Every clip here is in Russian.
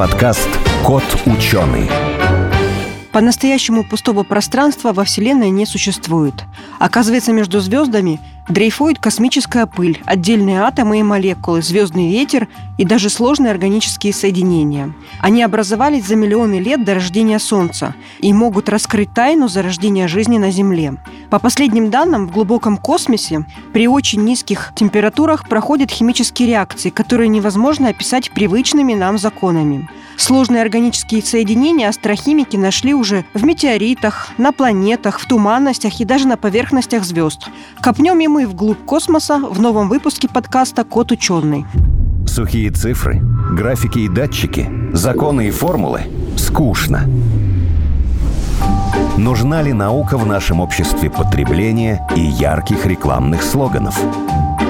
подкаст «Кот ученый». По-настоящему пустого пространства во Вселенной не существует. Оказывается, между звездами дрейфует космическая пыль, отдельные атомы и молекулы, звездный ветер и даже сложные органические соединения. Они образовались за миллионы лет до рождения Солнца и могут раскрыть тайну зарождения жизни на Земле. По последним данным, в глубоком космосе при очень низких температурах проходят химические реакции, которые невозможно описать привычными нам законами. Сложные органические соединения астрохимики нашли уже в метеоритах, на планетах, в туманностях и даже на поверхностях звезд. Копнем и мы вглубь космоса в новом выпуске подкаста «Кот ученый». Сухие цифры, графики и датчики, законы и формулы – скучно. Нужна ли наука в нашем обществе потребления и ярких рекламных слоганов?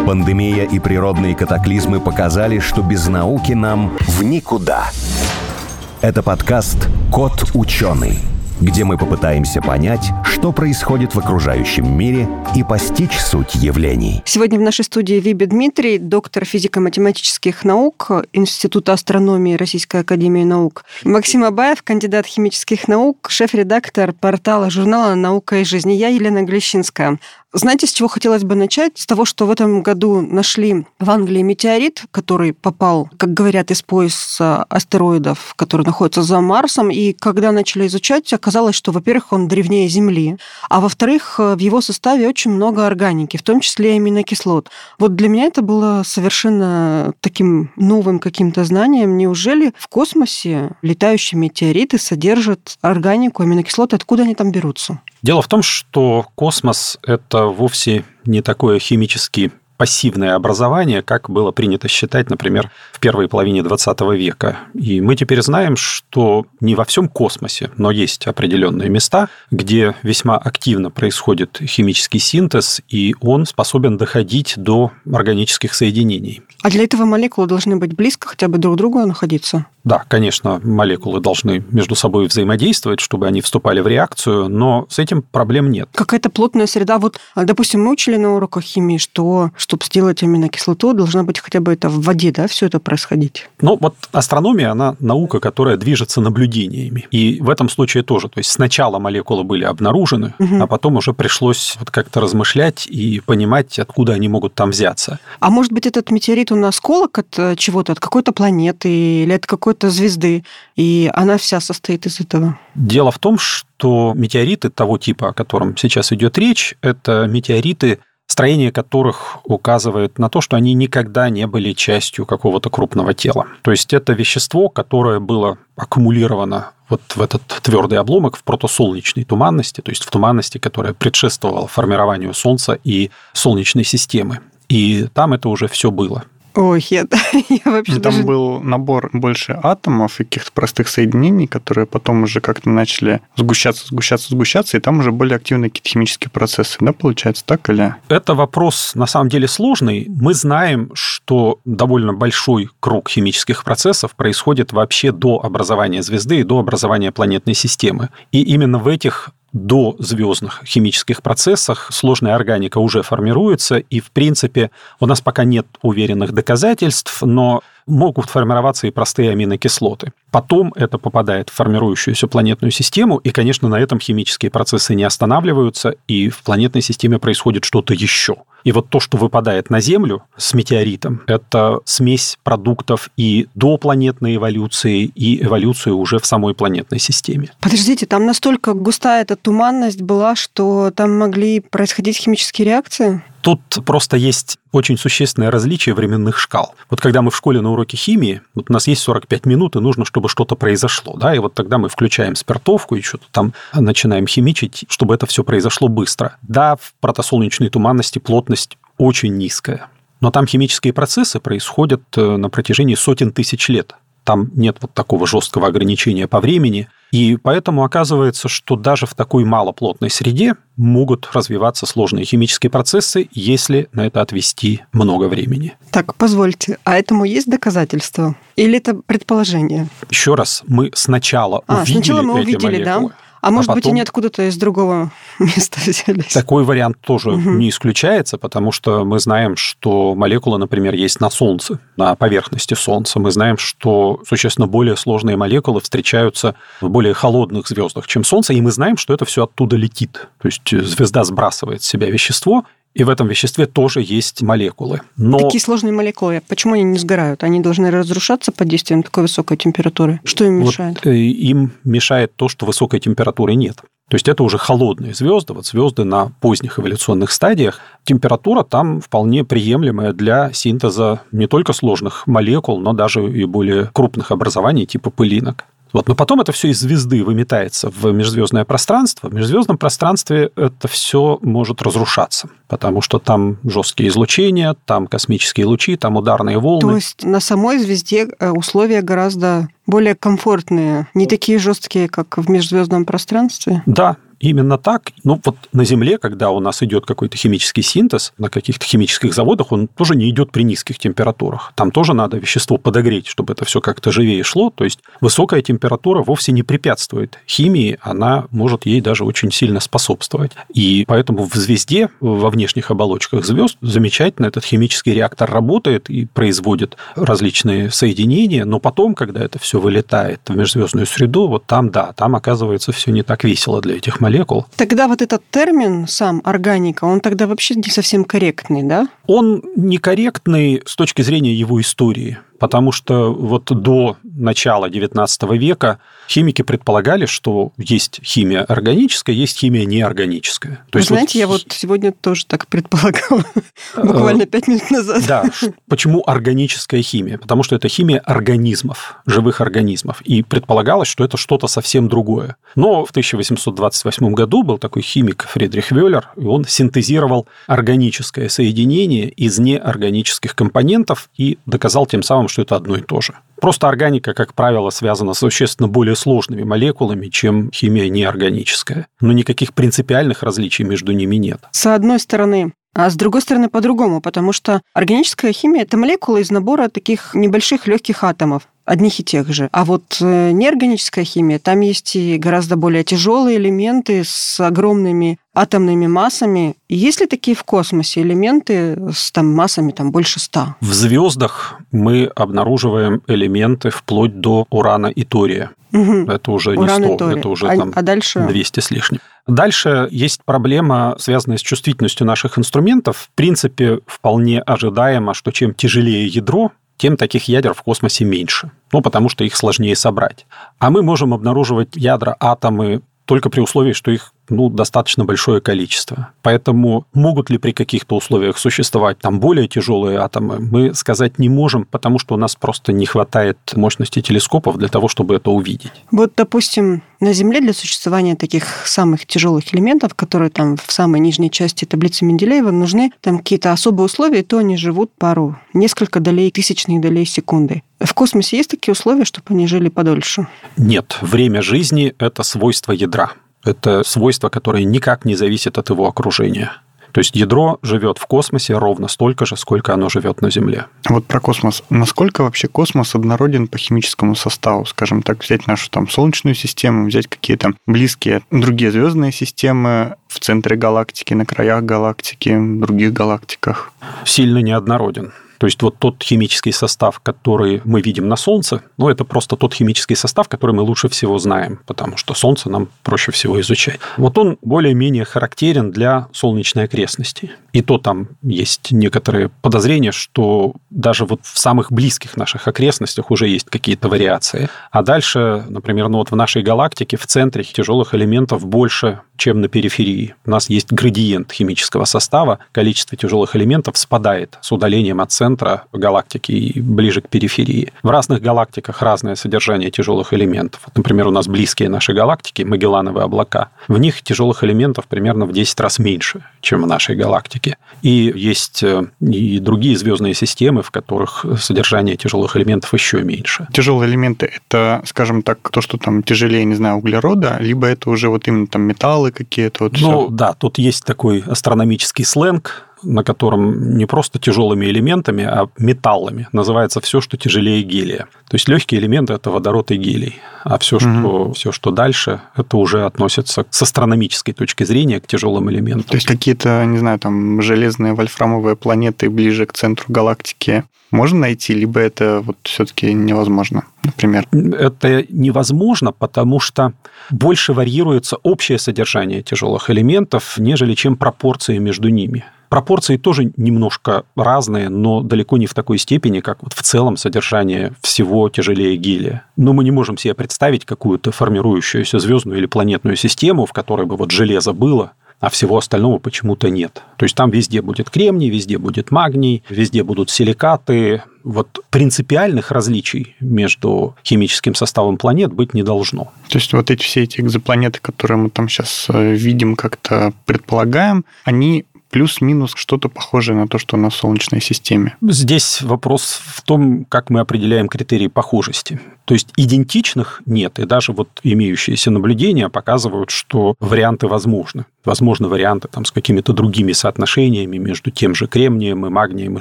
Пандемия и природные катаклизмы показали, что без науки нам в никуда – это подкаст «Кот ученый», где мы попытаемся понять, что происходит в окружающем мире и постичь суть явлений. Сегодня в нашей студии Виби Дмитрий, доктор физико-математических наук Института астрономии Российской академии наук. Максим Абаев, кандидат химических наук, шеф-редактор портала журнала «Наука и жизнь». Я Елена Глещинская. Знаете, с чего хотелось бы начать? С того, что в этом году нашли в Англии метеорит, который попал, как говорят, из пояса астероидов, который находится за Марсом. И когда начали изучать, оказалось, что, во-первых, он древнее Земли, а во-вторых, в его составе очень много органики, в том числе аминокислот. Вот для меня это было совершенно таким новым каким-то знанием. Неужели в космосе летающие метеориты содержат органику, аминокислоты? Откуда они там берутся? Дело в том, что космос – это вовсе не такое химически пассивное образование, как было принято считать, например, в первой половине 20 века. И мы теперь знаем, что не во всем космосе, но есть определенные места, где весьма активно происходит химический синтез, и он способен доходить до органических соединений. А для этого молекулы должны быть близко хотя бы друг к другу находиться? Да, конечно, молекулы должны между собой взаимодействовать, чтобы они вступали в реакцию, но с этим проблем нет. Какая-то плотная среда. Вот, допустим, мы учили на уроках химии, что чтобы сделать аминокислоту, должна быть хотя бы это в воде, да, все это происходить? Ну, вот астрономия, она наука, которая движется наблюдениями. И в этом случае тоже. То есть сначала молекулы были обнаружены, угу. а потом уже пришлось вот как-то размышлять и понимать, откуда они могут там взяться. А может быть, этот метеорит, он осколок от э, чего-то, от какой-то планеты или от какой какой-то звезды, и она вся состоит из этого. Дело в том, что метеориты того типа, о котором сейчас идет речь, это метеориты, строение которых указывает на то, что они никогда не были частью какого-то крупного тела. То есть это вещество, которое было аккумулировано вот в этот твердый обломок в протосолнечной туманности, то есть в туманности, которая предшествовала формированию Солнца и Солнечной системы. И там это уже все было. Ой, я, я вообще Там даже... был набор больше атомов и каких-то простых соединений, которые потом уже как-то начали сгущаться, сгущаться, сгущаться, и там уже были активные какие-то химические процессы, да, получается, так или? Это вопрос, на самом деле, сложный. Мы знаем, что довольно большой круг химических процессов происходит вообще до образования звезды и до образования планетной системы. И именно в этих до звездных химических процессах сложная органика уже формируется, и, в принципе, у нас пока нет уверенных доказательств, но могут формироваться и простые аминокислоты. Потом это попадает в формирующуюся планетную систему, и, конечно, на этом химические процессы не останавливаются, и в планетной системе происходит что-то еще. И вот то, что выпадает на Землю с метеоритом, это смесь продуктов и до планетной эволюции, и эволюции уже в самой планетной системе. Подождите, там настолько густая эта туманность была, что там могли происходить химические реакции? Тут просто есть очень существенное различие временных шкал. Вот когда мы в школе на уроке химии, вот у нас есть 45 минут, и нужно, чтобы что-то произошло, да, и вот тогда мы включаем спиртовку и что-то там начинаем химичить, чтобы это все произошло быстро. Да, в протосолнечной туманности плотность очень низкая, но там химические процессы происходят э, на протяжении сотен тысяч лет. Там нет вот такого жесткого ограничения по времени – и поэтому оказывается, что даже в такой малоплотной среде могут развиваться сложные химические процессы, если на это отвести много времени. Так, позвольте, а этому есть доказательства? Или это предположение? Еще раз, мы сначала а, увидели сначала мы эти увидели, молекулы. да? А может быть, они откуда-то из другого места взялись? Такой вариант тоже угу. не исключается, потому что мы знаем, что молекулы, например, есть на Солнце, на поверхности Солнца. Мы знаем, что существенно более сложные молекулы встречаются в более холодных звездах, чем Солнце, и мы знаем, что это все оттуда летит. То есть звезда сбрасывает с себя вещество, и в этом веществе тоже есть молекулы. Но... Какие сложные молекулы? Почему они не сгорают? Они должны разрушаться под действием такой высокой температуры. Что им мешает? Вот, э, им мешает то, что высокой температуры нет. То есть это уже холодные звезды, вот звезды на поздних эволюционных стадиях. Температура там вполне приемлемая для синтеза не только сложных молекул, но даже и более крупных образований типа пылинок. Вот. Но потом это все из звезды выметается в межзвездное пространство. В межзвездном пространстве это все может разрушаться, потому что там жесткие излучения, там космические лучи, там ударные волны. То есть на самой звезде э, условия гораздо более комфортные, не такие жесткие, как в межзвездном пространстве? Да, Именно так. Ну, вот на Земле, когда у нас идет какой-то химический синтез, на каких-то химических заводах, он тоже не идет при низких температурах. Там тоже надо вещество подогреть, чтобы это все как-то живее шло. То есть высокая температура вовсе не препятствует химии, она может ей даже очень сильно способствовать. И поэтому в звезде, во внешних оболочках звезд, замечательно этот химический реактор работает и производит различные соединения, но потом, когда это все вылетает в межзвездную среду, вот там, да, там оказывается все не так весело для этих молекул молекул. Тогда вот этот термин сам органика, он тогда вообще не совсем корректный, да? Он некорректный с точки зрения его истории потому что вот до начала XIX века химики предполагали, что есть химия органическая, есть химия неорганическая. То Вы есть знаете, вот... я вот сегодня тоже так предполагала, буквально пять минут назад. Да, почему органическая химия? Потому что это химия организмов, живых организмов, и предполагалось, что это что-то совсем другое. Но в 1828 году был такой химик Фридрих Вёллер, и он синтезировал органическое соединение из неорганических компонентов и доказал тем самым, что это одно и то же. Просто органика, как правило, связана с существенно более сложными молекулами, чем химия неорганическая. Но никаких принципиальных различий между ними нет. С одной стороны, а с другой стороны по-другому, потому что органическая химия – это молекулы из набора таких небольших легких атомов одних и тех же. А вот э, неорганическая химия, там есть и гораздо более тяжелые элементы с огромными атомными массами. Есть ли такие в космосе элементы с там, массами там, больше ста? В звездах мы обнаруживаем элементы вплоть до урана и тория. Угу. Это уже Уран не 100, это уже а, там а дальше? 200 с лишним. Дальше есть проблема, связанная с чувствительностью наших инструментов. В принципе, вполне ожидаемо, что чем тяжелее ядро, тем таких ядер в космосе меньше. Ну, потому что их сложнее собрать. А мы можем обнаруживать ядра, атомы только при условии, что их ну, достаточно большое количество. Поэтому могут ли при каких-то условиях существовать там более тяжелые атомы, мы сказать не можем, потому что у нас просто не хватает мощности телескопов для того, чтобы это увидеть. Вот, допустим, на Земле для существования таких самых тяжелых элементов, которые там в самой нижней части таблицы Менделеева, нужны там какие-то особые условия, то они живут пару, несколько долей, тысячных долей секунды. В космосе есть такие условия, чтобы они жили подольше? Нет. Время жизни – это свойство ядра. Это свойство, которое никак не зависит от его окружения. То есть ядро живет в космосе ровно столько же, сколько оно живет на Земле. Вот про космос. Насколько вообще космос однороден по химическому составу? Скажем так, взять нашу там Солнечную систему, взять какие-то близкие другие звездные системы в центре галактики, на краях галактики, в других галактиках. Сильно неоднороден. То есть вот тот химический состав, который мы видим на Солнце, ну, это просто тот химический состав, который мы лучше всего знаем, потому что Солнце нам проще всего изучать. Вот он более-менее характерен для солнечной окрестности. И то там есть некоторые подозрения, что даже вот в самых близких наших окрестностях уже есть какие-то вариации. А дальше, например, ну вот в нашей галактике в центре тяжелых элементов больше, чем на периферии. У нас есть градиент химического состава, количество тяжелых элементов спадает с удалением от центра галактики и ближе к периферии. В разных галактиках разное содержание тяжелых элементов. Вот, например, у нас близкие наши галактики, Магеллановые облака, в них тяжелых элементов примерно в 10 раз меньше, чем в нашей галактике. И есть э, и другие звездные системы, в которых содержание тяжелых элементов еще меньше. Тяжелые элементы – это, скажем так, то, что там тяжелее, не знаю, углерода, либо это уже вот именно там металлы какие-то? Вот ну, все. да, тут есть такой астрономический сленг, на котором не просто тяжелыми элементами, а металлами называется все, что тяжелее гелия. То есть легкие элементы это водород и гелий, а все, угу. что все, что дальше, это уже относится с астрономической точки зрения к тяжелым элементам. То есть какие-то, не знаю, там железные вольфрамовые планеты ближе к центру галактики можно найти, либо это вот все-таки невозможно, например? Это невозможно, потому что больше варьируется общее содержание тяжелых элементов, нежели чем пропорции между ними. Пропорции тоже немножко разные, но далеко не в такой степени, как вот в целом содержание всего тяжелее гелия. Но мы не можем себе представить какую-то формирующуюся звездную или планетную систему, в которой бы вот железо было, а всего остального почему-то нет. То есть там везде будет кремний, везде будет магний, везде будут силикаты. Вот принципиальных различий между химическим составом планет быть не должно. То есть вот эти все эти экзопланеты, которые мы там сейчас э, видим, как-то предполагаем, они плюс-минус что-то похожее на то, что в Солнечной системе. Здесь вопрос в том, как мы определяем критерии похожести. То есть идентичных нет, и даже вот имеющиеся наблюдения показывают, что варианты возможны. Возможны варианты там, с какими-то другими соотношениями между тем же кремнием и магнием и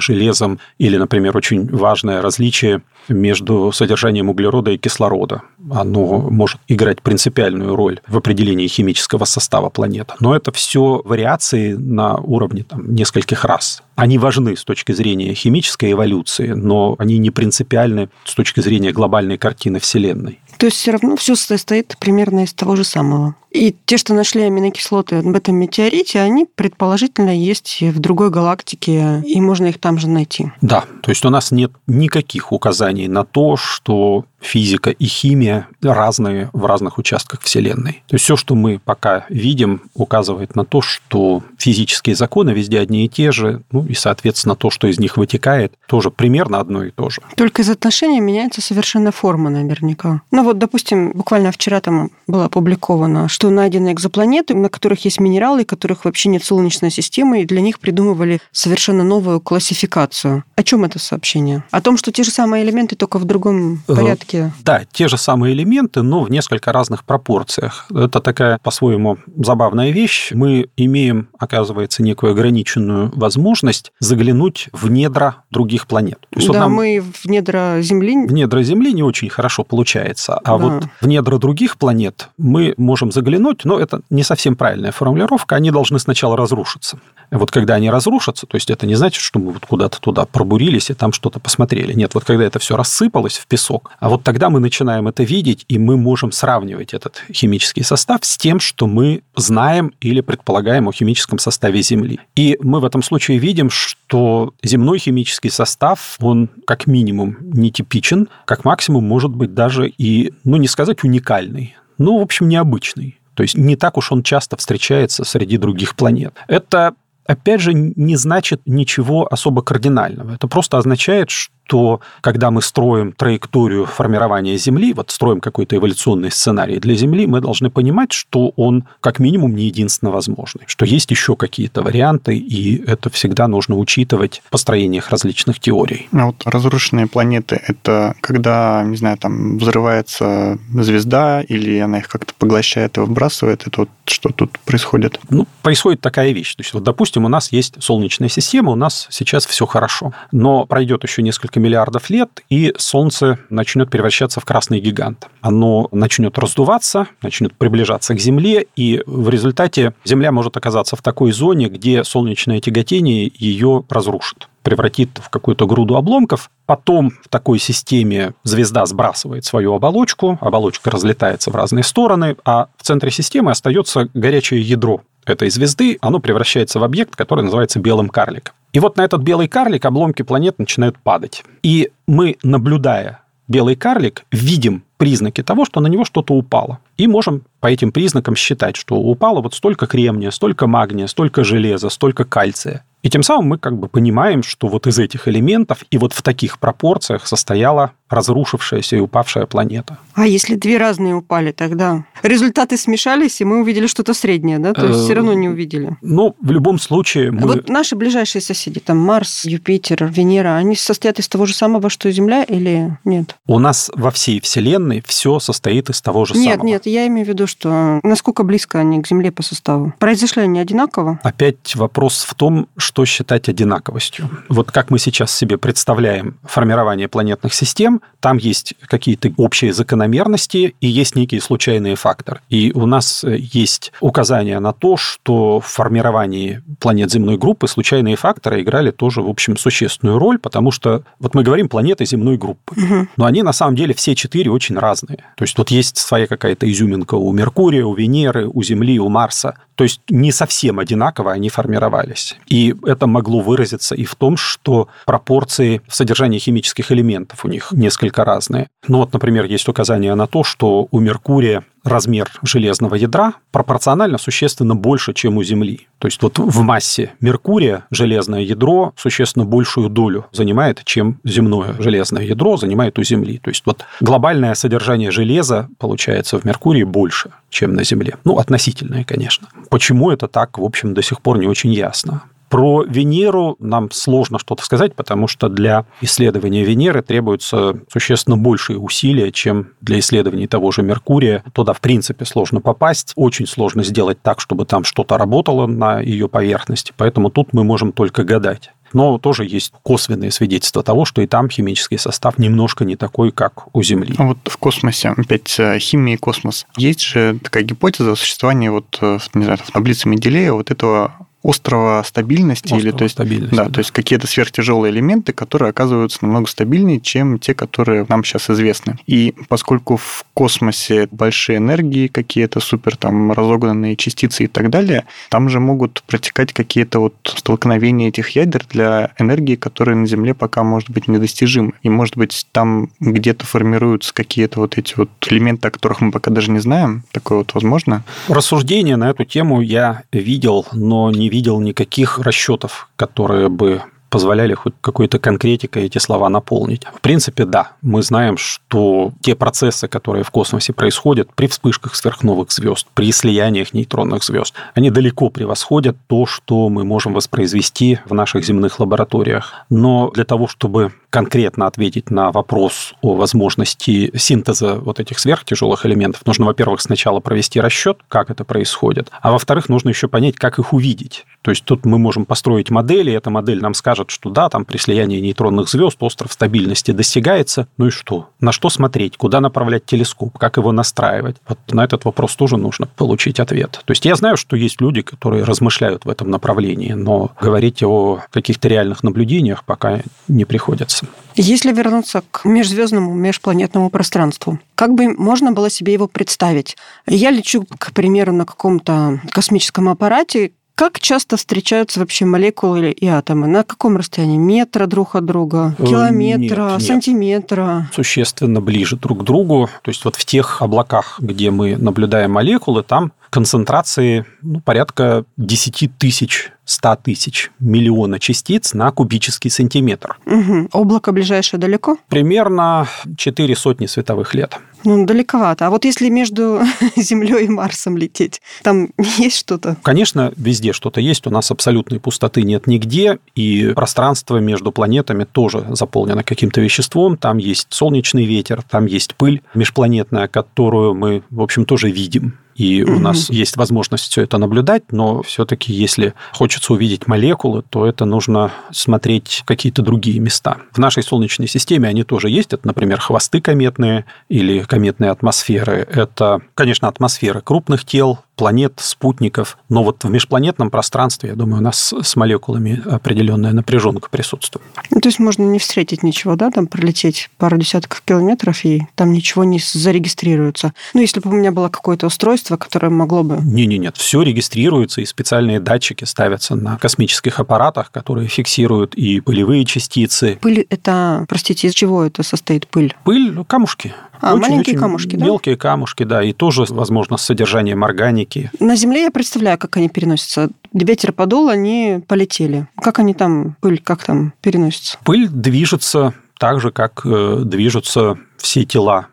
железом, или, например, очень важное различие между содержанием углерода и кислорода. Оно может играть принципиальную роль в определении химического состава планеты. Но это все вариации на уровне там, нескольких раз. Они важны с точки зрения химической эволюции, но они не принципиальны с точки зрения глобальной картины Вселенной. То есть все равно все состоит примерно из того же самого. И те, что нашли аминокислоты в этом метеорите, они предположительно есть в другой галактике, и можно их там же найти. Да, то есть у нас нет никаких указаний на то, что физика и химия разные в разных участках Вселенной. То есть все, что мы пока видим, указывает на то, что физические законы везде одни и те же, ну и, соответственно, то, что из них вытекает, тоже примерно одно и то же. Только из отношения меняется совершенно форма наверняка. Ну вот, допустим, буквально вчера там было опубликовано, что найдены экзопланеты, на которых есть минералы, которых вообще нет Солнечной системы, и для них придумывали совершенно новую классификацию. О чем это сообщение? О том, что те же самые элементы, только в другом э, порядке? Да, те же самые элементы, но в несколько разных пропорциях. Это такая, по-своему, забавная вещь. Мы имеем, оказывается, некую ограниченную возможность заглянуть в недра других планет. То есть да, вот нам... мы в недра Земли... В недра Земли не очень хорошо получается, а да. вот в недра других планет мы можем заглянуть, но это не совсем правильная формулировка, они должны сначала разрушиться. Вот когда они разрушатся, то есть это не значит, что мы вот куда-то туда пробурились и там что-то посмотрели. Нет, вот когда это все рассыпалось в песок, а вот тогда мы начинаем это видеть, и мы можем сравнивать этот химический состав с тем, что мы знаем или предполагаем о химическом составе Земли. И мы в этом случае видим, что земной химический состав, он как минимум нетипичен, как максимум может быть даже и, ну не сказать уникальный, ну, в общем, необычный. То есть не так уж он часто встречается среди других планет. Это опять же, не значит ничего особо кардинального. Это просто означает, что то когда мы строим траекторию формирования Земли, вот строим какой-то эволюционный сценарий для Земли, мы должны понимать, что он как минимум не единственно возможный, что есть еще какие-то варианты, и это всегда нужно учитывать в построениях различных теорий. А вот разрушенные планеты — это когда, не знаю, там взрывается звезда, или она их как-то поглощает и выбрасывает, это вот что тут происходит? Ну, происходит такая вещь. То есть, вот, допустим, у нас есть Солнечная система, у нас сейчас все хорошо, но пройдет еще несколько миллиардов лет, и Солнце начнет превращаться в красный гигант. Оно начнет раздуваться, начнет приближаться к Земле, и в результате Земля может оказаться в такой зоне, где солнечное тяготение ее разрушит превратит в какую-то груду обломков. Потом в такой системе звезда сбрасывает свою оболочку, оболочка разлетается в разные стороны, а в центре системы остается горячее ядро этой звезды, оно превращается в объект, который называется белым карликом. И вот на этот белый карлик обломки планет начинают падать. И мы, наблюдая белый карлик, видим признаки того, что на него что-то упало. И можем по этим признакам считать, что упало вот столько кремния, столько магния, столько железа, столько кальция. И тем самым мы как бы понимаем, что вот из этих элементов и вот в таких пропорциях состояла разрушившаяся и упавшая планета. А если две разные упали, тогда результаты смешались, и мы увидели что-то среднее, да? То есть все равно не увидели. Ну, в любом случае... Мы... Вот наши ближайшие соседи, там Марс, Юпитер, Венера, они состоят из того же самого, что и Земля или нет? У нас во всей Вселенной Вселенной все состоит из того же нет, самого. Нет, нет, я имею в виду, что насколько близко они к Земле по составу. Произошли они одинаково? Опять вопрос в том, что считать одинаковостью. Вот как мы сейчас себе представляем формирование планетных систем, там есть какие-то общие закономерности и есть некие случайные факторы. И у нас э, есть указание на то, что в формировании планет земной группы случайные факторы играли тоже, в общем, существенную роль, потому что вот мы говорим планеты земной группы, угу. но они на самом деле все четыре очень разные. То есть тут есть своя какая-то изюминка у Меркурия, у Венеры, у Земли, у Марса. То есть не совсем одинаково они формировались. И это могло выразиться и в том, что пропорции в содержании химических элементов у них несколько разные. Ну вот, например, есть указание на то, что у Меркурия размер железного ядра пропорционально существенно больше, чем у Земли. То есть вот в массе Меркурия железное ядро существенно большую долю занимает, чем земное железное ядро занимает у Земли. То есть вот глобальное содержание железа получается в Меркурии больше, чем на Земле. Ну, относительное, конечно. Почему это так, в общем, до сих пор не очень ясно. Про Венеру нам сложно что-то сказать, потому что для исследования Венеры требуются существенно большие усилия, чем для исследований того же Меркурия. Туда, в принципе, сложно попасть. Очень сложно сделать так, чтобы там что-то работало на ее поверхности. Поэтому тут мы можем только гадать. Но тоже есть косвенные свидетельства того, что и там химический состав немножко не такой, как у Земли. А вот в космосе, опять э, химия и космос. Есть же такая гипотеза существования вот, э, не знаю, в таблице Менделеева вот этого острова стабильности острова или то есть стабильности, да, да, то есть какие-то сверхтяжелые элементы, которые оказываются намного стабильнее, чем те, которые нам сейчас известны. И поскольку в космосе большие энергии, какие-то супер там разогнанные частицы и так далее, там же могут протекать какие-то вот столкновения этих ядер для энергии, которые на Земле пока может быть недостижимы. И может быть там где-то формируются какие-то вот эти вот элементы, о которых мы пока даже не знаем. Такое вот возможно? Рассуждения на эту тему я видел, но не видел никаких расчетов, которые бы позволяли хоть какой-то конкретикой эти слова наполнить. В принципе, да, мы знаем, что те процессы, которые в космосе происходят при вспышках сверхновых звезд, при слияниях нейтронных звезд, они далеко превосходят то, что мы можем воспроизвести в наших земных лабораториях. Но для того, чтобы конкретно ответить на вопрос о возможности синтеза вот этих сверхтяжелых элементов, нужно, во-первых, сначала провести расчет, как это происходит, а во-вторых, нужно еще понять, как их увидеть. То есть тут мы можем построить модели, эта модель нам скажет, что да, там при слиянии нейтронных звезд остров стабильности достигается. Ну и что? На что смотреть? Куда направлять телескоп? Как его настраивать? Вот на этот вопрос тоже нужно получить ответ. То есть я знаю, что есть люди, которые размышляют в этом направлении, но говорить о каких-то реальных наблюдениях пока не приходится. Если вернуться к межзвездному, межпланетному пространству, как бы можно было себе его представить? Я лечу, к примеру, на каком-то космическом аппарате, как часто встречаются вообще молекулы и атомы? На каком расстоянии? Метра друг от друга? Э, Километра? Нет, сантиметра? Нет. Существенно ближе друг к другу. То есть вот в тех облаках, где мы наблюдаем молекулы, там концентрации ну, порядка 10 тысяч 100 тысяч миллиона частиц на кубический сантиметр. Угу. Облако ближайшее далеко? Примерно 4 сотни световых лет. Ну, далековато. А вот если между Землей и Марсом лететь, там есть что-то? Конечно, везде что-то есть. У нас абсолютной пустоты нет нигде, и пространство между планетами тоже заполнено каким-то веществом. Там есть солнечный ветер, там есть пыль межпланетная, которую мы, в общем, тоже видим и у нас есть возможность все это наблюдать, но все-таки, если хочется увидеть молекулы, то это нужно смотреть какие-то другие места. В нашей Солнечной системе они тоже есть. Это, например, хвосты кометные или кометные атмосферы. Это, конечно, атмосферы крупных тел, планет, спутников. Но вот в межпланетном пространстве, я думаю, у нас с молекулами определенная напряженка присутствует. Ну, то есть можно не встретить ничего, да, там пролететь пару десятков километров, и там ничего не зарегистрируется. Ну, если бы у меня было какое-то устройство, которое могло бы... Не-не-нет, все регистрируется, и специальные датчики ставятся на космических аппаратах, которые фиксируют и пылевые частицы. Пыль – это, простите, из чего это состоит пыль? Пыль – камушки. А, очень, маленькие очень камушки, да? Мелкие камушки, да, и тоже, возможно, с содержанием органики. На Земле я представляю, как они переносятся. Ветер подул, они полетели. Как они там, пыль, как там переносится? Пыль движется так же, как э, движутся все тела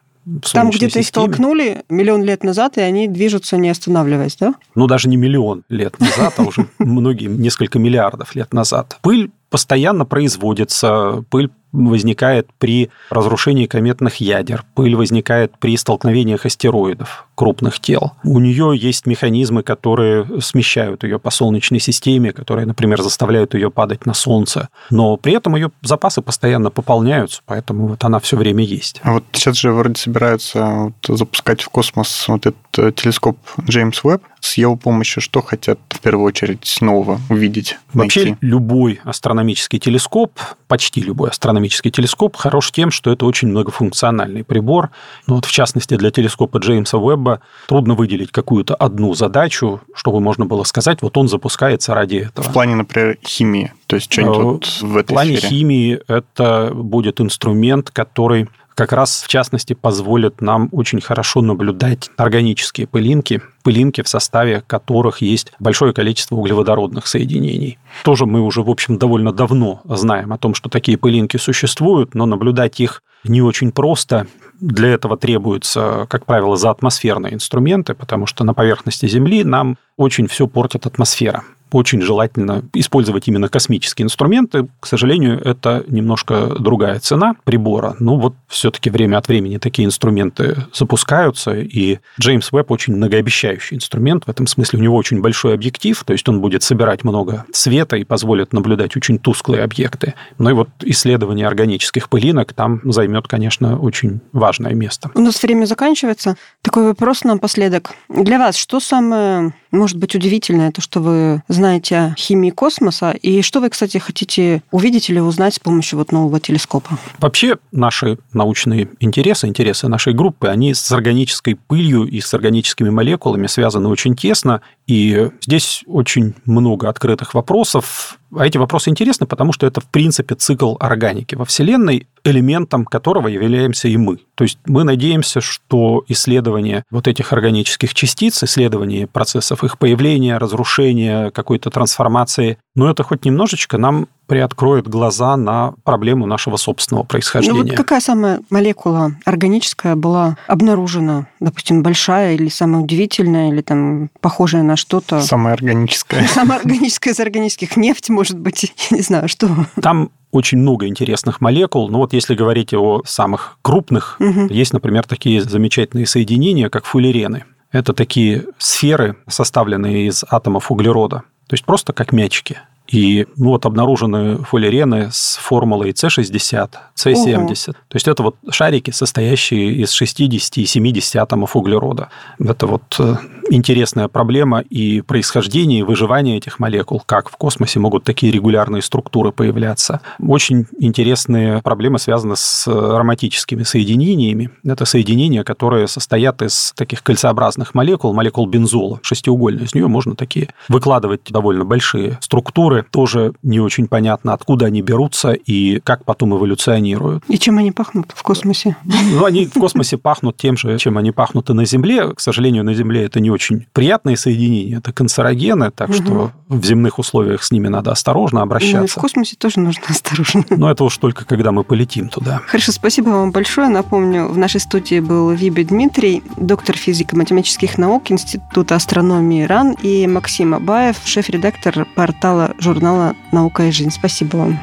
там где-то их толкнули миллион лет назад, и они движутся, не останавливаясь, да? Ну, даже не миллион лет назад, а уже многие, несколько миллиардов лет назад. Пыль постоянно производится, пыль возникает при разрушении кометных ядер, пыль возникает при столкновениях астероидов, крупных тел. У нее есть механизмы, которые смещают ее по Солнечной системе, которые, например, заставляют ее падать на Солнце. Но при этом ее запасы постоянно пополняются, поэтому вот она все время есть. А вот сейчас же вроде собираются вот запускать в космос вот этот э, телескоп Джеймс Уэбб. С его помощью что хотят в первую очередь нового увидеть? Вообще найти? любой астрономический телескоп, почти любой астрономический телескоп хорош тем, что это очень многофункциональный прибор. Ну, вот в частности, для телескопа Джеймса Уэбба трудно выделить какую-то одну задачу, чтобы можно было сказать, вот он запускается ради этого. В плане, например, химии. То есть что-нибудь Э, вот в этой В плане сфере. химии это будет инструмент, который как раз, в частности, позволит нам очень хорошо наблюдать органические пылинки, пылинки, в составе которых есть большое количество углеводородных соединений. Тоже мы уже, в общем, довольно давно знаем о том, что такие пылинки существуют, но наблюдать их не очень просто. Для этого требуются, как правило, заатмосферные инструменты, потому что на поверхности Земли нам очень все портит атмосфера очень желательно использовать именно космические инструменты. К сожалению, это немножко другая цена прибора. Но вот все-таки время от времени такие инструменты запускаются, и Джеймс Веб очень многообещающий инструмент. В этом смысле у него очень большой объектив, то есть он будет собирать много света и позволит наблюдать очень тусклые объекты. Ну и вот исследование органических пылинок там займет, конечно, очень важное место. У нас время заканчивается. Такой вопрос напоследок. Для вас что самое, может быть, удивительное, то, что вы знаете о химии космоса, и что вы, кстати, хотите увидеть или узнать с помощью вот нового телескопа? Вообще наши научные интересы, интересы нашей группы, они с органической пылью и с органическими молекулами связаны очень тесно, и здесь очень много открытых вопросов. А эти вопросы интересны, потому что это, в принципе, цикл органики во Вселенной, элементом которого являемся и мы. То есть мы надеемся, что исследование вот этих органических частиц, исследование процессов их появления, разрушения, какой-то трансформации, но это хоть немножечко нам приоткроет глаза на проблему нашего собственного происхождения. Ну вот какая самая молекула органическая была обнаружена? Допустим, большая или самая удивительная, или там похожая на что-то? Самое органическое. Самая органическая из органических. Нефть, может быть, я не знаю, что. Там очень много интересных молекул. Но вот если говорить о самых крупных, Мгм. есть, например, такие замечательные соединения, как фуллерены. Это такие сферы, составленные из атомов углерода. То есть просто как мячики. И ну, вот обнаружены фуллерены с формулой C60, C70. То есть это вот шарики, состоящие из 60 и 70 атомов углерода. Это вот э, интересная проблема и происхождение, и выживание этих молекул, как в космосе могут такие регулярные структуры появляться. Очень интересные проблемы связаны с ароматическими соединениями. Это соединения, которые состоят из таких кольцеобразных молекул, молекул бензола, шестиугольные. Из нее можно такие выкладывать довольно большие структуры. Тоже не очень понятно, откуда они берутся и как потом эволюционируют. И чем они пахнут в космосе? Ну, они в космосе пахнут тем же, чем они пахнут и на Земле. К сожалению, на Земле это не очень приятные соединения, это канцерогены, так Мгм. что в земных условиях с ними надо осторожно Ну, и в обращаться. космосе тоже нужно осторожно. Но это уж только когда мы полетим туда. Хорошо, спасибо вам большое. Напомню, в нашей студии был Виби Дмитрий, доктор физико-математических наук Института астрономии РАН и Максим Абаев, шеф-редактор портала журнала «Наука и жизнь». Спасибо вам.